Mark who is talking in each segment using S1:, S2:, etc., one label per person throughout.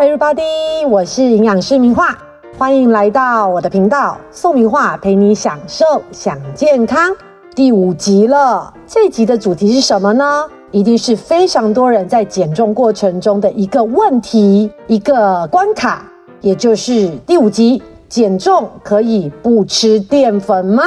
S1: everybody，我是营养师明画，欢迎来到我的频道，宋明画陪你享受享健康。第五集了，这集的主题是什么呢？一定是非常多人在减重过程中的一个问题，一个关卡，也就是第五集：减重可以不吃淀粉吗？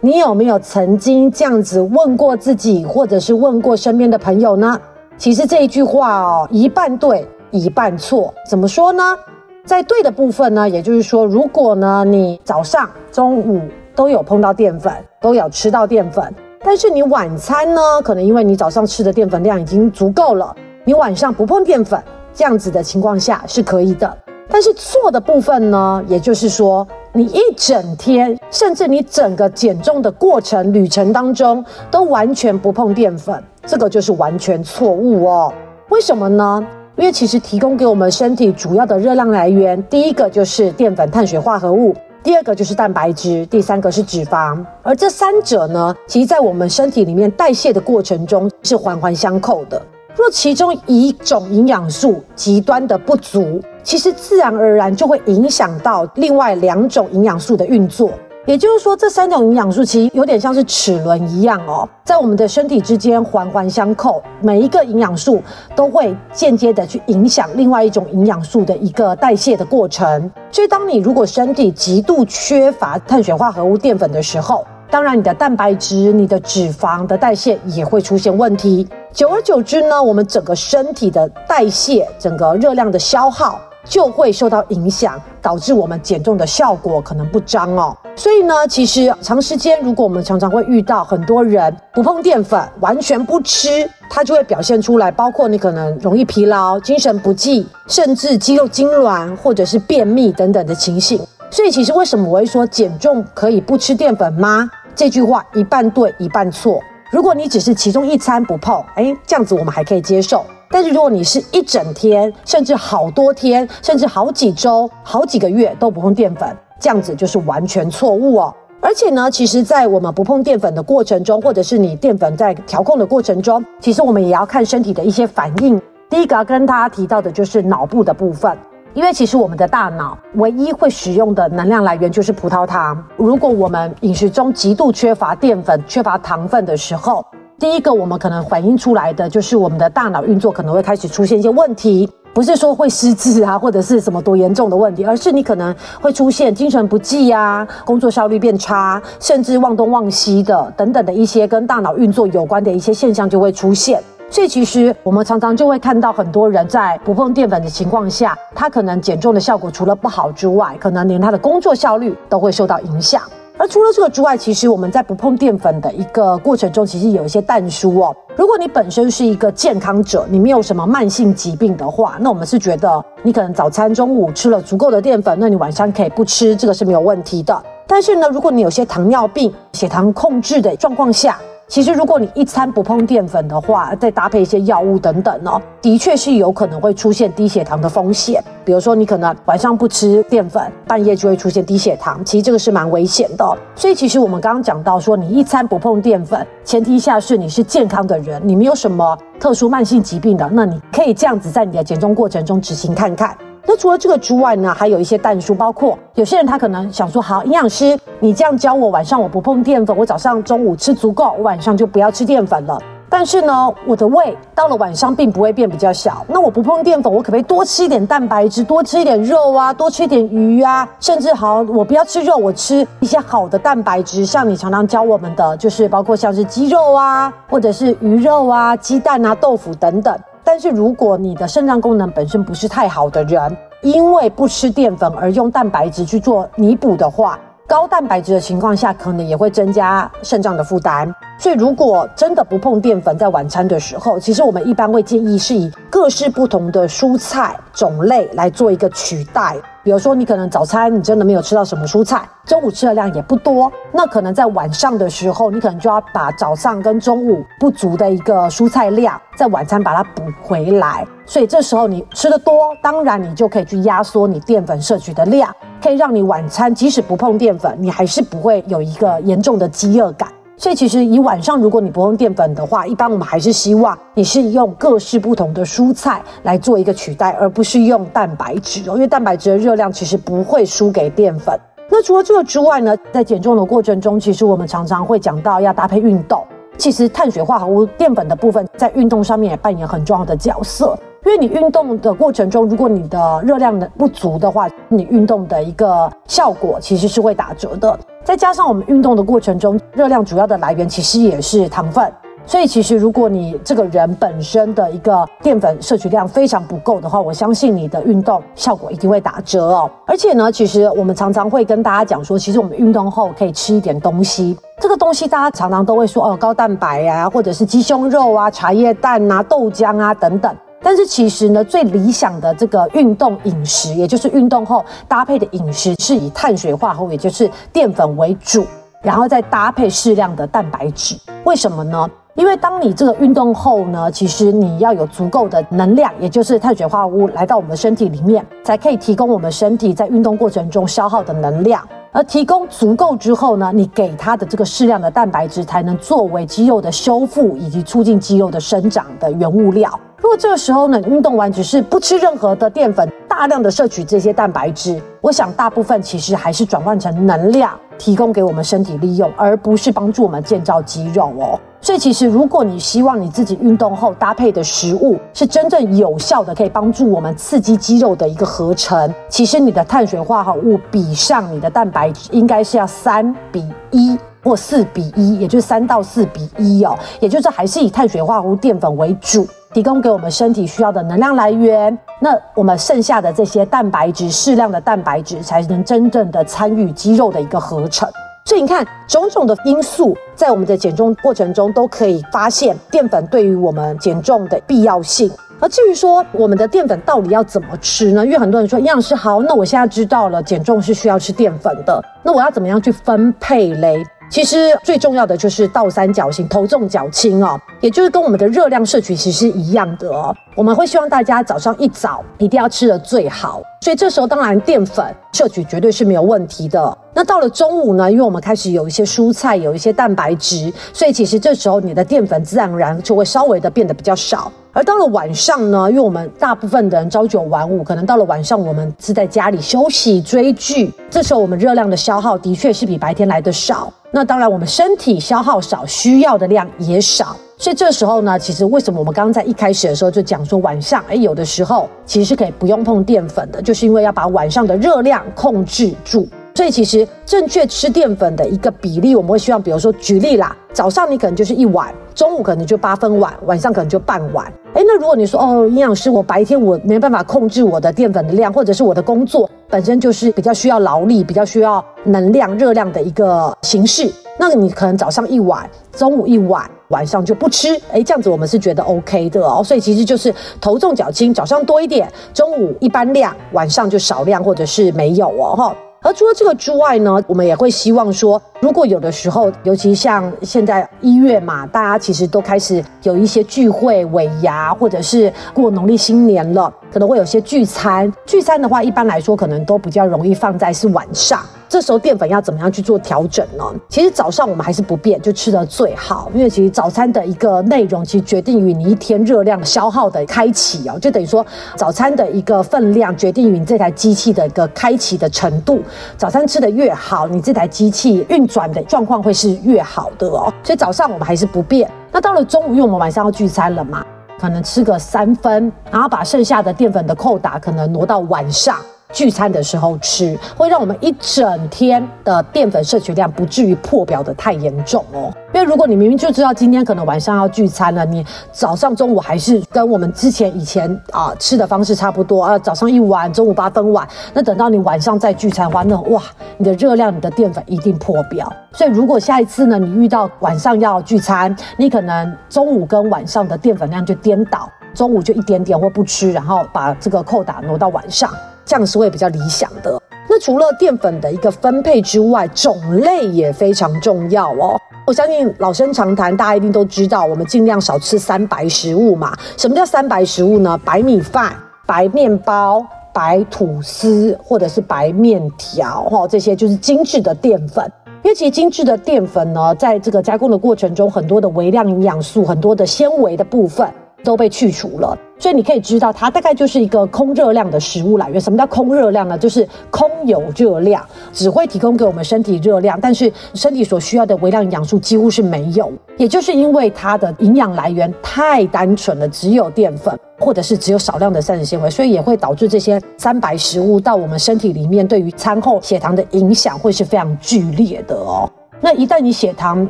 S1: 你有没有曾经这样子问过自己，或者是问过身边的朋友呢？其实这一句话哦，一半对。一半错，怎么说呢？在对的部分呢，也就是说，如果呢你早上、中午都有碰到淀粉，都有吃到淀粉，但是你晚餐呢，可能因为你早上吃的淀粉量已经足够了，你晚上不碰淀粉，这样子的情况下是可以的。但是错的部分呢，也就是说，你一整天，甚至你整个减重的过程旅程当中，都完全不碰淀粉，这个就是完全错误哦。为什么呢？因为其实提供给我们身体主要的热量来源，第一个就是淀粉、碳水化合物，第二个就是蛋白质，第三个是脂肪。而这三者呢，其实在我们身体里面代谢的过程中是环环相扣的。若其中一种营养素极端的不足，其实自然而然就会影响到另外两种营养素的运作。也就是说，这三种营养素其实有点像是齿轮一样哦，在我们的身体之间环环相扣，每一个营养素都会间接的去影响另外一种营养素的一个代谢的过程。所以，当你如果身体极度缺乏碳水化合物、淀粉的时候，当然你的蛋白质、你的脂肪的代谢也会出现问题。久而久之呢，我们整个身体的代谢、整个热量的消耗。就会受到影响，导致我们减重的效果可能不彰哦。所以呢，其实长时间，如果我们常常会遇到很多人不碰淀粉，完全不吃，它就会表现出来，包括你可能容易疲劳、精神不济，甚至肌肉痉挛或者是便秘等等的情形。所以，其实为什么我会说减重可以不吃淀粉吗？这句话一半对，一半错。如果你只是其中一餐不碰，哎，这样子我们还可以接受。但是如果你是一整天，甚至好多天，甚至好几周、好几个月都不碰淀粉，这样子就是完全错误哦。而且呢，其实，在我们不碰淀粉的过程中，或者是你淀粉在调控的过程中，其实我们也要看身体的一些反应。第一个要跟大家提到的就是脑部的部分，因为其实我们的大脑唯一会使用的能量来源就是葡萄糖。如果我们饮食中极度缺乏淀粉、缺乏糖分的时候，第一个，我们可能反映出来的就是我们的大脑运作可能会开始出现一些问题，不是说会失智啊，或者是什么多严重的问题，而是你可能会出现精神不济啊，工作效率变差，甚至忘东忘西的等等的一些跟大脑运作有关的一些现象就会出现。所以其实我们常常就会看到很多人在不碰淀粉的情况下，他可能减重的效果除了不好之外，可能连他的工作效率都会受到影响。而除了这个之外，其实我们在不碰淀粉的一个过程中，其实有一些淡疏哦。如果你本身是一个健康者，你没有什么慢性疾病的话，那我们是觉得你可能早餐、中午吃了足够的淀粉，那你晚上可以不吃，这个是没有问题的。但是呢，如果你有些糖尿病、血糖控制的状况下，其实，如果你一餐不碰淀粉的话，再搭配一些药物等等哦，的确是有可能会出现低血糖的风险。比如说，你可能晚上不吃淀粉，半夜就会出现低血糖，其实这个是蛮危险的。所以，其实我们刚刚讲到说，你一餐不碰淀粉，前提下是你是健康的人，你没有什么特殊慢性疾病的，那你可以这样子在你的减重过程中执行看看。那除了这个之外呢，还有一些淡书，包括有些人他可能想说，好，营养师，你这样教我，晚上我不碰淀粉，我早上、中午吃足够，我晚上就不要吃淀粉了。但是呢，我的胃到了晚上并不会变比较小。那我不碰淀粉，我可不可以多吃一点蛋白质，多吃一点肉啊，多吃一点鱼啊，甚至好，我不要吃肉，我吃一些好的蛋白质，像你常常教我们的，就是包括像是鸡肉啊，或者是鱼肉啊、鸡蛋啊、豆腐等等。但是如果你的肾脏功能本身不是太好的人，因为不吃淀粉而用蛋白质去做弥补的话，高蛋白质的情况下，可能也会增加肾脏的负担。所以，如果真的不碰淀粉，在晚餐的时候，其实我们一般会建议是以各式不同的蔬菜种类来做一个取代。比如说，你可能早餐你真的没有吃到什么蔬菜，中午吃的量也不多，那可能在晚上的时候，你可能就要把早上跟中午不足的一个蔬菜量，在晚餐把它补回来。所以这时候你吃的多，当然你就可以去压缩你淀粉摄取的量，可以让你晚餐即使不碰淀粉，你还是不会有一个严重的饥饿感。所以其实以晚上如果你不用淀粉的话，一般我们还是希望你是用各式不同的蔬菜来做一个取代，而不是用蛋白质哦，因为蛋白质的热量其实不会输给淀粉。那除了这个之外呢，在减重的过程中，其实我们常常会讲到要搭配运动。其实碳水化合物、淀粉的部分在运动上面也扮演很重要的角色。因为你运动的过程中，如果你的热量的不足的话，你运动的一个效果其实是会打折的。再加上我们运动的过程中，热量主要的来源其实也是糖分，所以其实如果你这个人本身的一个淀粉摄取量非常不够的话，我相信你的运动效果一定会打折哦。而且呢，其实我们常常会跟大家讲说，其实我们运动后可以吃一点东西，这个东西大家常常都会说哦，高蛋白啊，或者是鸡胸肉啊、茶叶蛋啊、豆浆啊等等。但是其实呢，最理想的这个运动饮食，也就是运动后搭配的饮食，是以碳水化合物，也就是淀粉为主，然后再搭配适量的蛋白质。为什么呢？因为当你这个运动后呢，其实你要有足够的能量，也就是碳水化合物来到我们身体里面，才可以提供我们身体在运动过程中消耗的能量。而提供足够之后呢，你给它的这个适量的蛋白质，才能作为肌肉的修复以及促进肌肉的生长的原物料。如果这个时候呢，运动完只是不吃任何的淀粉，大量的摄取这些蛋白质，我想大部分其实还是转换成能量，提供给我们身体利用，而不是帮助我们建造肌肉哦。所以其实如果你希望你自己运动后搭配的食物是真正有效的，可以帮助我们刺激肌肉的一个合成，其实你的碳水化合物比上你的蛋白质应该是要三比一或四比一，也就是三到四比一哦，也就是还是以碳水化合物淀粉为主。提供给我们身体需要的能量来源，那我们剩下的这些蛋白质，适量的蛋白质才能真正的参与肌肉的一个合成。所以你看，种种的因素在我们的减重过程中都可以发现淀粉对于我们减重的必要性。而至于说我们的淀粉到底要怎么吃呢？因为很多人说营养师好，那我现在知道了减重是需要吃淀粉的，那我要怎么样去分配嘞？其实最重要的就是倒三角形，头重脚轻哦，也就是跟我们的热量摄取其实是一样的哦。我们会希望大家早上一早一定要吃的最好，所以这时候当然淀粉摄取绝对是没有问题的。那到了中午呢，因为我们开始有一些蔬菜，有一些蛋白质，所以其实这时候你的淀粉自然而然就会稍微的变得比较少。而到了晚上呢，因为我们大部分的人朝九晚五，可能到了晚上我们是在家里休息追剧，这时候我们热量的消耗的确是比白天来的少。那当然，我们身体消耗少，需要的量也少，所以这时候呢，其实为什么我们刚刚在一开始的时候就讲说晚上，哎，有的时候其实是可以不用碰淀粉的，就是因为要把晚上的热量控制住。所以其实正确吃淀粉的一个比例，我们会希望，比如说举例啦，早上你可能就是一碗，中午可能就八分碗，晚上可能就半碗。哎，那如果你说哦，营养师，我白天我没办法控制我的淀粉的量，或者是我的工作本身就是比较需要劳力、比较需要能量、热量的一个形式，那你可能早上一碗，中午一碗，晚上就不吃。哎，这样子我们是觉得 OK 的哦。所以其实就是头重脚轻，早上多一点，中午一般量，晚上就少量或者是没有哦，哈。而除了这个之外呢，我们也会希望说，如果有的时候，尤其像现在一月嘛，大家其实都开始有一些聚会、尾牙，或者是过农历新年了，可能会有些聚餐。聚餐的话，一般来说可能都比较容易放在是晚上。这时候淀粉要怎么样去做调整呢？其实早上我们还是不变，就吃的最好，因为其实早餐的一个内容，其实决定于你一天热量消耗的开启哦，就等于说早餐的一个分量决定于你这台机器的一个开启的程度。早餐吃的越好，你这台机器运转的状况会是越好的哦。所以早上我们还是不变。那到了中午，因为我们晚上要聚餐了嘛，可能吃个三分，然后把剩下的淀粉的扣打可能挪到晚上。聚餐的时候吃，会让我们一整天的淀粉摄取量不至于破表的太严重哦。因为如果你明明就知道今天可能晚上要聚餐了，你早上、中午还是跟我们之前以前啊吃的方式差不多啊，早上一碗，中午八分碗，那等到你晚上再聚餐的话，那哇，你的热量、你的淀粉一定破表。所以如果下一次呢，你遇到晚上要聚餐，你可能中午跟晚上的淀粉量就颠倒，中午就一点点或不吃，然后把这个扣打挪到晚上。这样是会比较理想的。那除了淀粉的一个分配之外，种类也非常重要哦。我相信老生常谈，大家一定都知道，我们尽量少吃三白食物嘛。什么叫三白食物呢？白米饭、白面包、白吐司，或者是白面条，哈，这些就是精致的淀粉。因为其实精致的淀粉呢，在这个加工的过程中，很多的微量营养素、很多的纤维的部分都被去除了。所以你可以知道，它大概就是一个空热量的食物来源。什么叫空热量呢？就是空有热量，只会提供给我们身体热量，但是身体所需要的微量营养素几乎是没有。也就是因为它的营养来源太单纯了，只有淀粉，或者是只有少量的膳食纤维，所以也会导致这些三白食物到我们身体里面，对于餐后血糖的影响会是非常剧烈的哦。那一旦你血糖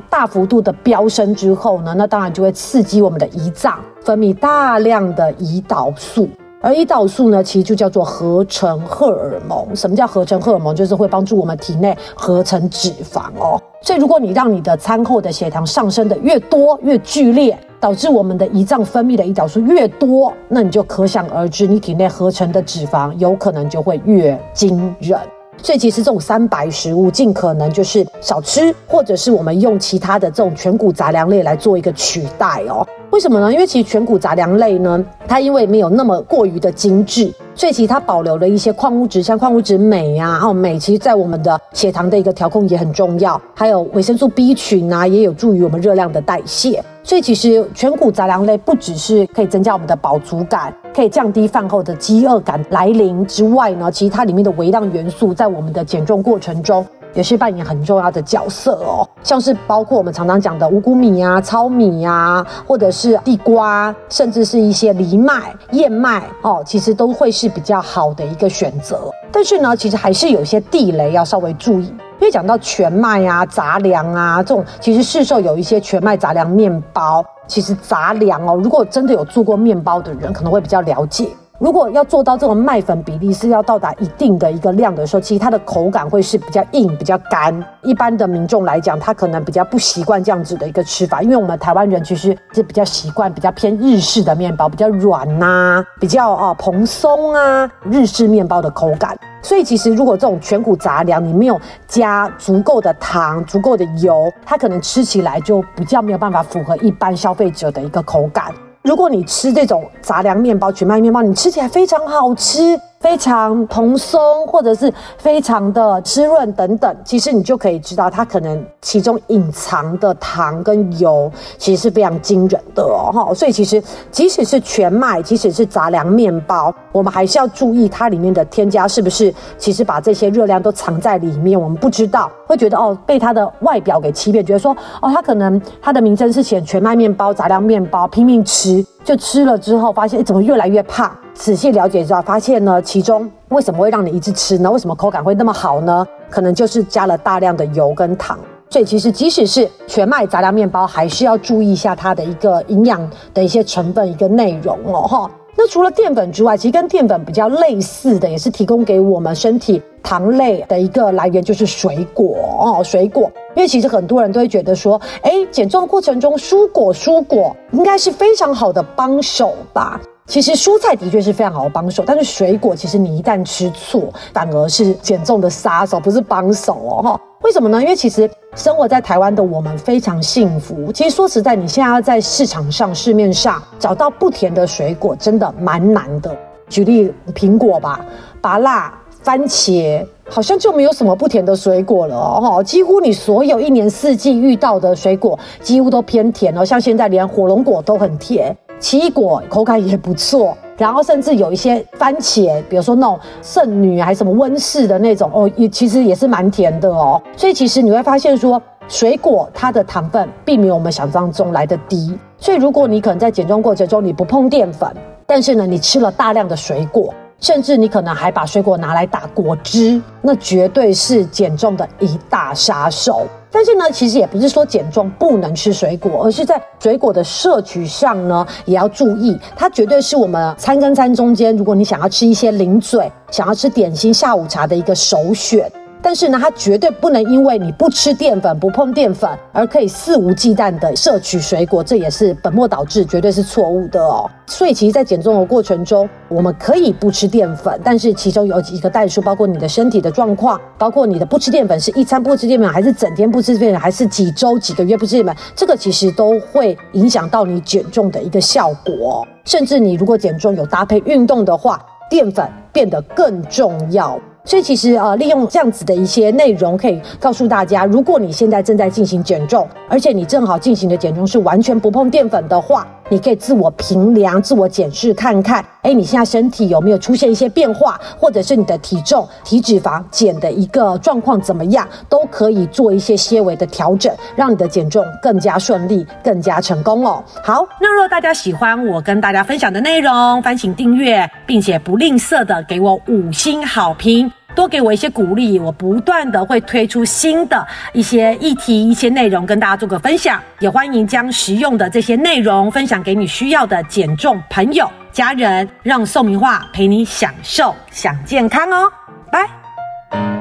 S1: 大幅度的飙升之后呢，那当然就会刺激我们的胰脏分泌大量的胰岛素，而胰岛素呢，其实就叫做合成荷尔蒙。什么叫合成荷尔蒙？就是会帮助我们体内合成脂肪哦。所以如果你让你的餐后的血糖上升的越多越剧烈，导致我们的胰脏分泌的胰岛素越多，那你就可想而知，你体内合成的脂肪有可能就会越惊人。所以其实这种三白食物尽可能就是少吃，或者是我们用其他的这种全谷杂粮类来做一个取代哦。为什么呢？因为其实全谷杂粮类呢，它因为没有那么过于的精致，所以其实它保留了一些矿物质，像矿物质镁呀，哦，镁其实在我们的血糖的一个调控也很重要，还有维生素 B 群啊，也有助于我们热量的代谢。所以其实全谷杂粮类不只是可以增加我们的饱足感，可以降低饭后的饥饿感来临之外呢，其实它里面的微量元素在我们的减重过程中。也是扮演很重要的角色哦，像是包括我们常常讲的五谷米啊、糙米啊，或者是地瓜，甚至是一些藜麦、燕麦哦，其实都会是比较好的一个选择。但是呢，其实还是有一些地雷要稍微注意，因为讲到全麦啊、杂粮啊这种，其实市售有一些全麦杂粮面包，其实杂粮哦，如果真的有做过面包的人，可能会比较了解。如果要做到这种麦粉比例是要到达一定的一个量的时候，其实它的口感会是比较硬、比较干。一般的民众来讲，他可能比较不习惯这样子的一个吃法，因为我们台湾人其实是比较习惯比较偏日式的面包，比较软呐，比较啊蓬松啊，日式面包的口感。所以其实如果这种全谷杂粮你没有加足够的糖、足够的油，它可能吃起来就比较没有办法符合一般消费者的一个口感。如果你吃这种杂粮面包、全麦面包，你吃起来非常好吃。非常蓬松，或者是非常的滋润等等，其实你就可以知道它可能其中隐藏的糖跟油其实是非常惊人的哦哈。所以其实即使是全麦，即使是杂粮面包，我们还是要注意它里面的添加是不是其实把这些热量都藏在里面。我们不知道，会觉得哦被它的外表给欺骗，觉得说哦它可能它的名称是写全麦面包、杂粮面包，拼命吃，就吃了之后发现怎么越来越胖。仔细了解之后，发现呢，其中为什么会让你一直吃呢？为什么口感会那么好呢？可能就是加了大量的油跟糖。所以其实即使是全麦杂粮面包，还是要注意一下它的一个营养的一些成分一个内容哦哈。那除了淀粉之外，其实跟淀粉比较类似的，也是提供给我们身体糖类的一个来源，就是水果哦，水果。因为其实很多人都会觉得说，哎，减重过程中蔬果蔬果应该是非常好的帮手吧。其实蔬菜的确是非常好的帮手，但是水果其实你一旦吃错，反而是减重的杀手，不是帮手哦哈。为什么呢？因为其实生活在台湾的我们非常幸福。其实说实在，你现在要在市场上、市面上找到不甜的水果，真的蛮难的。举例苹果吧，芭辣、番茄，好像就没有什么不甜的水果了哦。几乎你所有一年四季遇到的水果，几乎都偏甜哦。像现在连火龙果都很甜。奇异果口感也不错，然后甚至有一些番茄，比如说那种圣女还是什么温室的那种哦，也其实也是蛮甜的哦。所以其实你会发现说，水果它的糖分并没有我们想象中来的低。所以如果你可能在减重过程中你不碰淀粉，但是呢你吃了大量的水果，甚至你可能还把水果拿来打果汁，那绝对是减重的一大杀手。但是呢，其实也不是说减重不能吃水果，而是在水果的摄取上呢，也要注意。它绝对是我们餐跟餐中间，如果你想要吃一些零嘴、想要吃点心、下午茶的一个首选。但是呢，它绝对不能因为你不吃淀粉、不碰淀粉，而可以肆无忌惮的摄取水果，这也是本末倒置，绝对是错误的哦。所以，其实，在减重的过程中，我们可以不吃淀粉，但是其中有几个代数，包括你的身体的状况，包括你的不吃淀粉是一餐不吃淀粉，还是整天不吃淀粉，还是几周、几个月不吃淀粉，这个其实都会影响到你减重的一个效果。甚至你如果减重有搭配运动的话，淀粉变得更重要。所以其实呃，利用这样子的一些内容，可以告诉大家，如果你现在正在进行减重，而且你正好进行的减重是完全不碰淀粉的话。你可以自我评量、自我检视看看，哎，你现在身体有没有出现一些变化，或者是你的体重、体脂肪减的一个状况怎么样，都可以做一些些微的调整，让你的减重更加顺利、更加成功哦。好，那如果大家喜欢我跟大家分享的内容，烦请订阅，并且不吝啬的给我五星好评。多给我一些鼓励，我不断的会推出新的一些议题、一些内容跟大家做个分享，也欢迎将实用的这些内容分享给你需要的减重朋友、家人，让宋明化陪你享受想健康哦，拜。